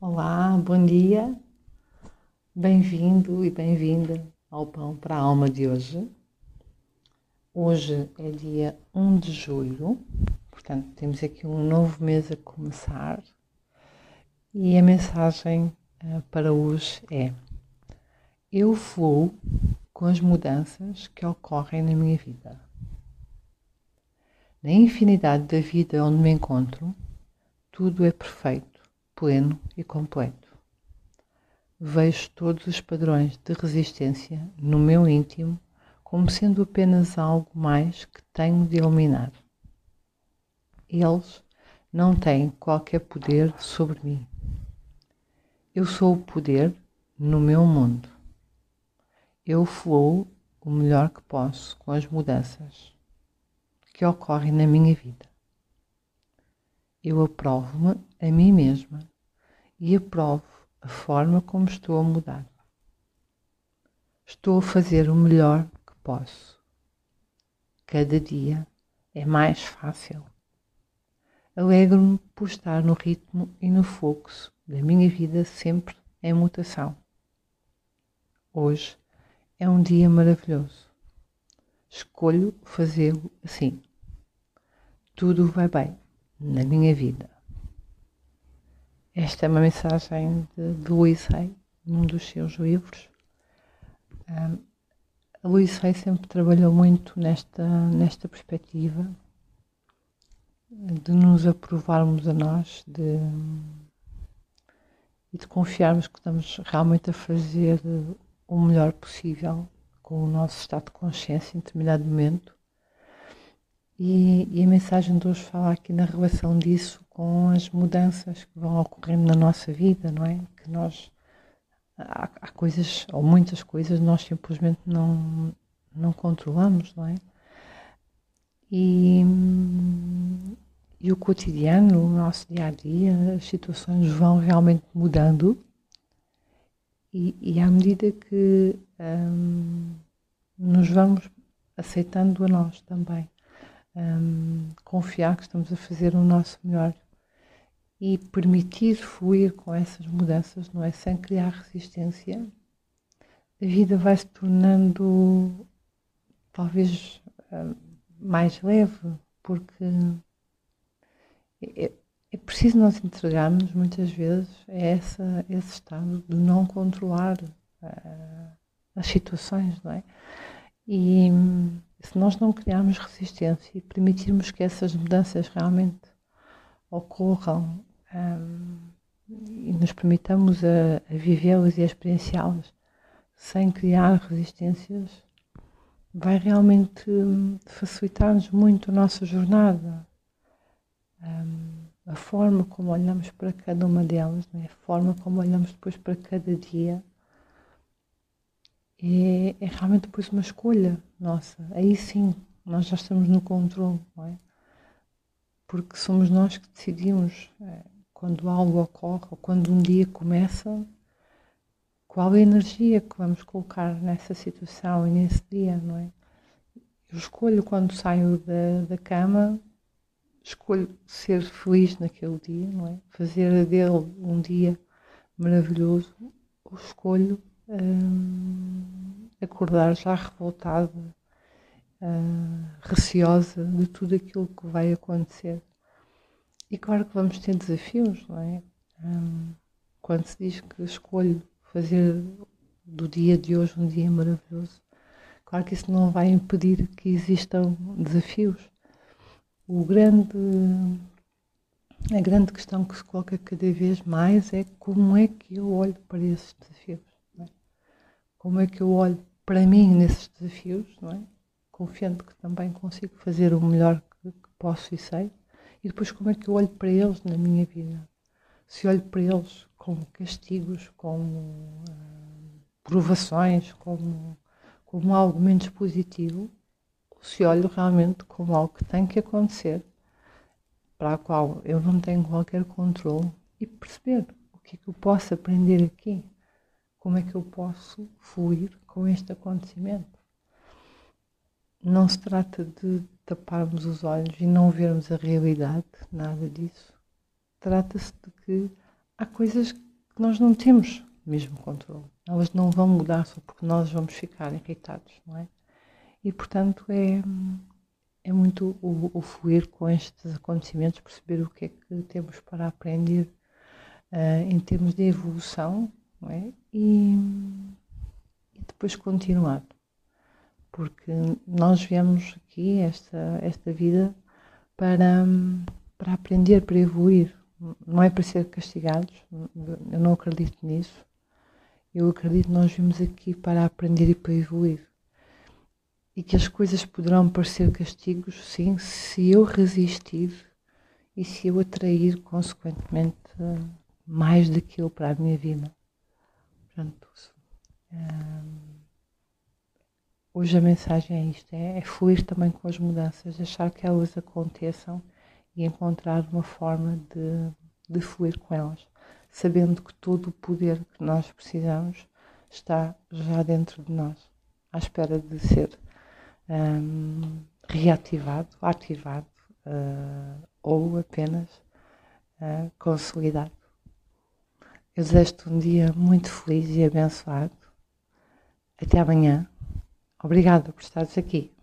Olá, bom dia. Bem-vindo e bem-vinda ao Pão para a Alma de hoje. Hoje é dia 1 de julho, portanto, temos aqui um novo mês a começar e a mensagem uh, para hoje é: Eu fluo com as mudanças que ocorrem na minha vida. Na infinidade da vida onde me encontro, tudo é perfeito pleno e completo. Vejo todos os padrões de resistência no meu íntimo como sendo apenas algo mais que tenho de eliminar. Eles não têm qualquer poder sobre mim. Eu sou o poder no meu mundo. Eu fluo o melhor que posso com as mudanças que ocorrem na minha vida. Eu aprovo-me a mim mesma e aprovo a forma como estou a mudar. Estou a fazer o melhor que posso. Cada dia é mais fácil. Alegro-me por estar no ritmo e no fluxo da minha vida sempre em mutação. Hoje é um dia maravilhoso. Escolho fazê-lo assim. Tudo vai bem na minha vida. Esta é uma mensagem de, Louise Hay, num dos seus livros. Um, a Louise Hay sempre trabalhou muito nesta, nesta perspectiva de nos aprovarmos a nós de, e de confiarmos que estamos realmente a fazer o melhor possível com o nosso estado de consciência em determinado momento e, e, a mensagem de hoje fala aqui na relação disso com as mudanças que vão ocorrendo na nossa vida, não é? Que nós há, há coisas, ou muitas coisas, nós simplesmente não, não controlamos, não é? E, e o cotidiano, o nosso dia a dia, as situações vão realmente mudando e, e à medida que hum, nos vamos aceitando a nós também um, confiar que estamos a fazer o nosso melhor e permitir fluir com essas mudanças, não é? Sem criar resistência, a vida vai se tornando talvez mais leve, porque é, é, preciso nós entregarmos muitas vezes a essa, esse estado de não controlar uh, as situações, não é? E se nós não criarmos resistência e permitirmos que essas mudanças realmente ocorram um, e nos permitamos a, a vivê-las e a experienciá-las sem criar resistências, vai realmente hum, facilitar-nos muito a nossa jornada. Um, a forma como olhamos para cada uma delas, né? a forma como olhamos depois para cada dia, é, é realmente depois uma escolha nossa. Aí sim, nós já estamos no controle, não é? Porque somos nós que decidimos é, quando algo ocorre ou quando um dia começa, qual é a energia que vamos colocar nessa situação e nesse dia, não é? Eu escolho quando saio da, da cama, escolho ser feliz naquele dia, não é? Fazer dele um dia maravilhoso, ou escolho uh, acordar já revoltada, uh, receosa de tudo aquilo que vai acontecer. E claro que vamos ter desafios, não é? Um, quando se diz que escolho fazer do dia de hoje um dia maravilhoso, claro que isso não vai impedir que existam desafios. O grande, a grande questão que se coloca cada vez mais é como é que eu olho para esses desafios como é que eu olho para mim nesses desafios, não é? Confiando que também consigo fazer o melhor que, que posso e sei, e depois como é que eu olho para eles na minha vida. Se olho para eles como castigos, como uh, provações, como, como algo menos positivo, ou se olho realmente como algo que tem que acontecer, para a qual eu não tenho qualquer controle, e perceber o que é que eu posso aprender aqui como é que eu posso fluir com este acontecimento? Não se trata de taparmos os olhos e não vermos a realidade, nada disso. Trata-se de que há coisas porque nós não temos mesmo controle. Elas não vão mudar só porque nós vamos ficar irritados, não é? E portanto é, é muito o, o fluir com estes acontecimentos, perceber o que é que temos para aprender uh, em termos de evolução, não é? E, e depois continuar. Porque nós viemos aqui, esta, esta vida, para, para aprender, para evoluir. Não é para ser castigados, eu não acredito nisso. Eu acredito que nós vimos aqui para aprender e para evoluir. E que as coisas poderão parecer castigos, sim, se eu resistir e se eu atrair, consequentemente, mais daquilo para a minha vida. Hum, hoje a mensagem é isto: é, é fluir também com as mudanças, deixar que elas aconteçam e encontrar uma forma de, de fluir com elas sabendo que todo o poder que nós precisamos está já dentro de nós, à espera de ser um, reativado, ativado uh, ou apenas uh, consolidado. Eu desejo-te um dia muito feliz e abençoado. Até amanhã. Obrigada por estares aqui.